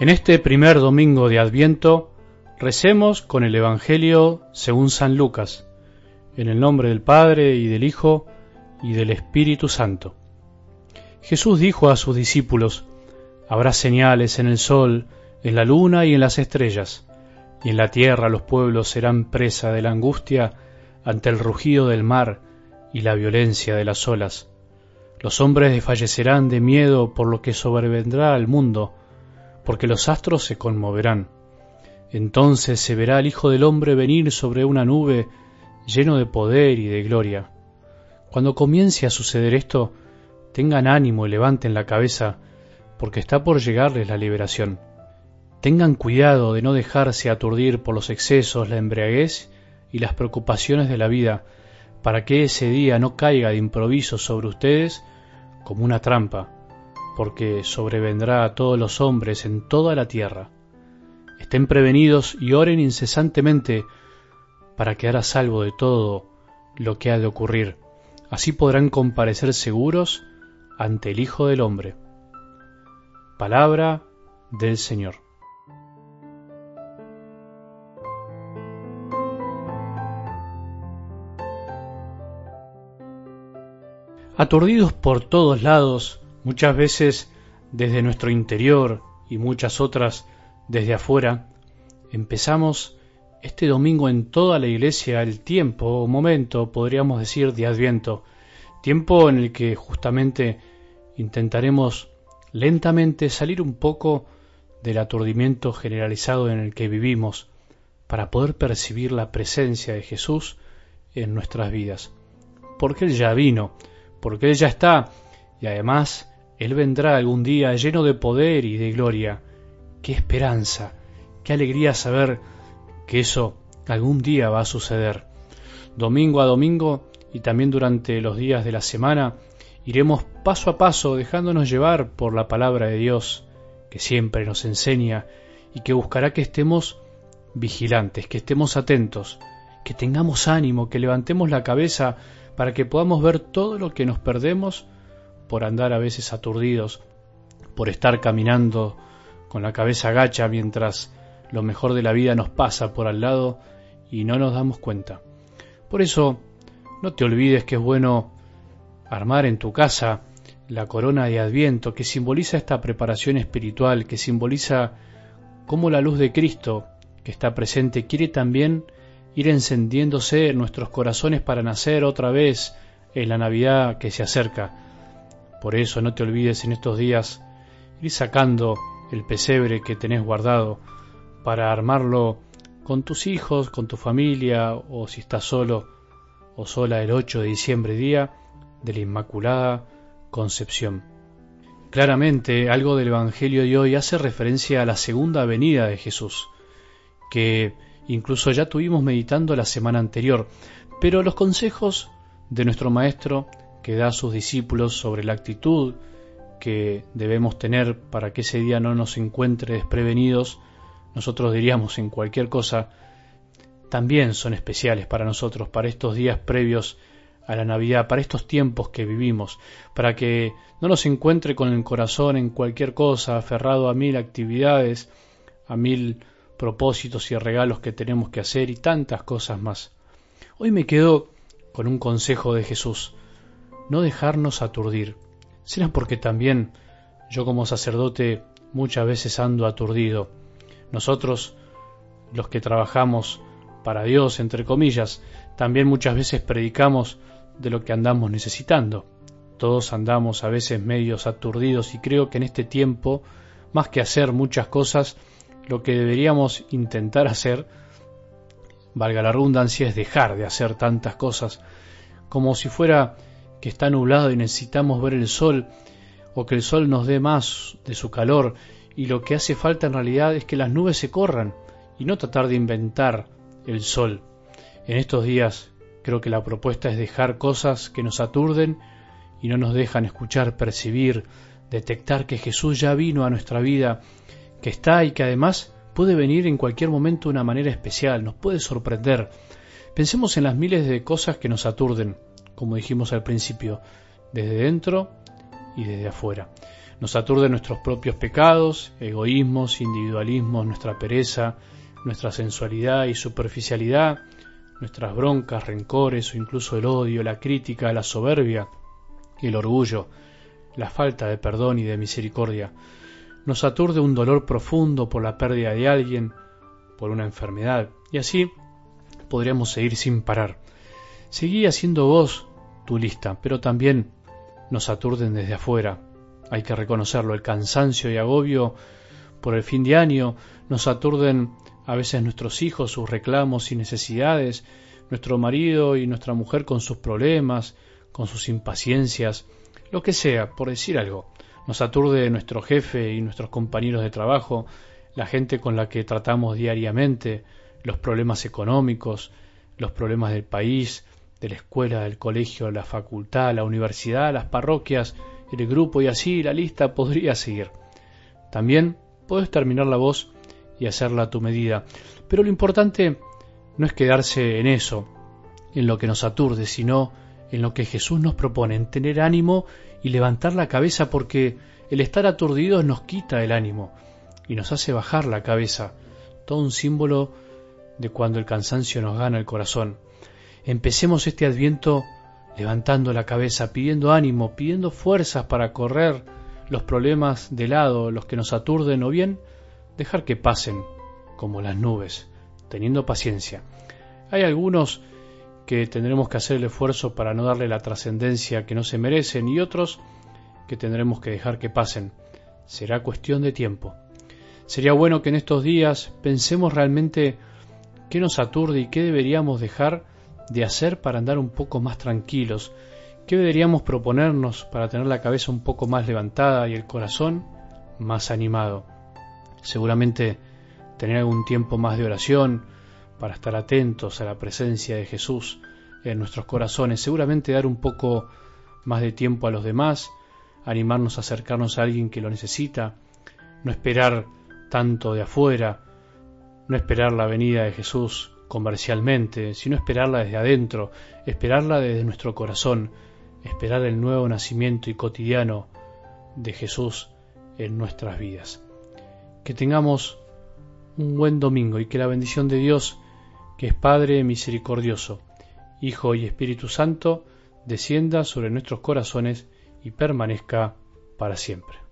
En este primer domingo de Adviento, recemos con el Evangelio según San Lucas, en el nombre del Padre y del Hijo y del Espíritu Santo. Jesús dijo a sus discípulos, Habrá señales en el sol, en la luna y en las estrellas, y en la tierra los pueblos serán presa de la angustia ante el rugido del mar y la violencia de las olas. Los hombres desfallecerán de miedo por lo que sobrevendrá al mundo, porque los astros se conmoverán. Entonces se verá al Hijo del Hombre venir sobre una nube lleno de poder y de gloria. Cuando comience a suceder esto, tengan ánimo y levanten la cabeza, porque está por llegarles la liberación. Tengan cuidado de no dejarse aturdir por los excesos, la embriaguez y las preocupaciones de la vida, para que ese día no caiga de improviso sobre ustedes como una trampa porque sobrevendrá a todos los hombres en toda la tierra. Estén prevenidos y oren incesantemente para quedar a salvo de todo lo que ha de ocurrir. Así podrán comparecer seguros ante el Hijo del Hombre. Palabra del Señor. Aturdidos por todos lados, Muchas veces desde nuestro interior y muchas otras desde afuera, empezamos este domingo en toda la iglesia el tiempo o momento, podríamos decir, de Adviento, tiempo en el que justamente intentaremos lentamente salir un poco del aturdimiento generalizado en el que vivimos para poder percibir la presencia de Jesús en nuestras vidas. Porque Él ya vino, porque Él ya está y además él vendrá algún día lleno de poder y de gloria. Qué esperanza, qué alegría saber que eso algún día va a suceder. Domingo a domingo y también durante los días de la semana iremos paso a paso dejándonos llevar por la palabra de Dios que siempre nos enseña y que buscará que estemos vigilantes, que estemos atentos, que tengamos ánimo, que levantemos la cabeza para que podamos ver todo lo que nos perdemos por andar a veces aturdidos, por estar caminando con la cabeza gacha mientras lo mejor de la vida nos pasa por al lado y no nos damos cuenta. Por eso, no te olvides que es bueno armar en tu casa la corona de Adviento que simboliza esta preparación espiritual, que simboliza cómo la luz de Cristo que está presente quiere también ir encendiéndose en nuestros corazones para nacer otra vez en la Navidad que se acerca. Por eso no te olvides en estos días ir sacando el pesebre que tenés guardado para armarlo con tus hijos, con tu familia o si estás solo o sola el 8 de diciembre, día de la Inmaculada Concepción. Claramente algo del Evangelio de hoy hace referencia a la segunda venida de Jesús, que incluso ya tuvimos meditando la semana anterior, pero los consejos de nuestro Maestro que da a sus discípulos sobre la actitud que debemos tener para que ese día no nos encuentre desprevenidos, nosotros diríamos en cualquier cosa, también son especiales para nosotros, para estos días previos a la Navidad, para estos tiempos que vivimos, para que no nos encuentre con el corazón en cualquier cosa, aferrado a mil actividades, a mil propósitos y regalos que tenemos que hacer y tantas cosas más. Hoy me quedo con un consejo de Jesús no dejarnos aturdir. Será porque también yo como sacerdote muchas veces ando aturdido. Nosotros, los que trabajamos para Dios, entre comillas, también muchas veces predicamos de lo que andamos necesitando. Todos andamos a veces medios aturdidos y creo que en este tiempo, más que hacer muchas cosas, lo que deberíamos intentar hacer, valga la redundancia, es dejar de hacer tantas cosas, como si fuera que está nublado y necesitamos ver el sol o que el sol nos dé más de su calor y lo que hace falta en realidad es que las nubes se corran y no tratar de inventar el sol. En estos días creo que la propuesta es dejar cosas que nos aturden y no nos dejan escuchar, percibir, detectar que Jesús ya vino a nuestra vida, que está y que además puede venir en cualquier momento de una manera especial, nos puede sorprender. Pensemos en las miles de cosas que nos aturden, como dijimos al principio, desde dentro y desde afuera. Nos aturde nuestros propios pecados, egoísmos, individualismos, nuestra pereza, nuestra sensualidad y superficialidad, nuestras broncas, rencores o incluso el odio, la crítica, la soberbia y el orgullo, la falta de perdón y de misericordia. Nos aturde un dolor profundo por la pérdida de alguien, por una enfermedad, y así podríamos seguir sin parar. Seguí haciendo vos tu lista, pero también nos aturden desde afuera. Hay que reconocerlo, el cansancio y agobio por el fin de año, nos aturden a veces nuestros hijos, sus reclamos y necesidades, nuestro marido y nuestra mujer con sus problemas, con sus impaciencias, lo que sea, por decir algo. Nos aturde nuestro jefe y nuestros compañeros de trabajo, la gente con la que tratamos diariamente, los problemas económicos, los problemas del país, de la escuela, del colegio, la facultad, la universidad, las parroquias, el grupo y así la lista podría seguir. También puedes terminar la voz y hacerla a tu medida. Pero lo importante no es quedarse en eso, en lo que nos aturde, sino en lo que Jesús nos propone, en tener ánimo y levantar la cabeza porque el estar aturdidos nos quita el ánimo y nos hace bajar la cabeza, todo un símbolo de cuando el cansancio nos gana el corazón. Empecemos este adviento levantando la cabeza, pidiendo ánimo, pidiendo fuerzas para correr los problemas de lado, los que nos aturden o bien dejar que pasen como las nubes, teniendo paciencia. Hay algunos que tendremos que hacer el esfuerzo para no darle la trascendencia que no se merecen y otros que tendremos que dejar que pasen. Será cuestión de tiempo. Sería bueno que en estos días pensemos realmente qué nos aturde y qué deberíamos dejar de hacer para andar un poco más tranquilos, qué deberíamos proponernos para tener la cabeza un poco más levantada y el corazón más animado. Seguramente tener algún tiempo más de oración para estar atentos a la presencia de Jesús en nuestros corazones, seguramente dar un poco más de tiempo a los demás, animarnos a acercarnos a alguien que lo necesita, no esperar tanto de afuera, no esperar la venida de Jesús comercialmente, sino esperarla desde adentro, esperarla desde nuestro corazón, esperar el nuevo nacimiento y cotidiano de Jesús en nuestras vidas. Que tengamos un buen domingo y que la bendición de Dios, que es Padre misericordioso, Hijo y Espíritu Santo, descienda sobre nuestros corazones y permanezca para siempre.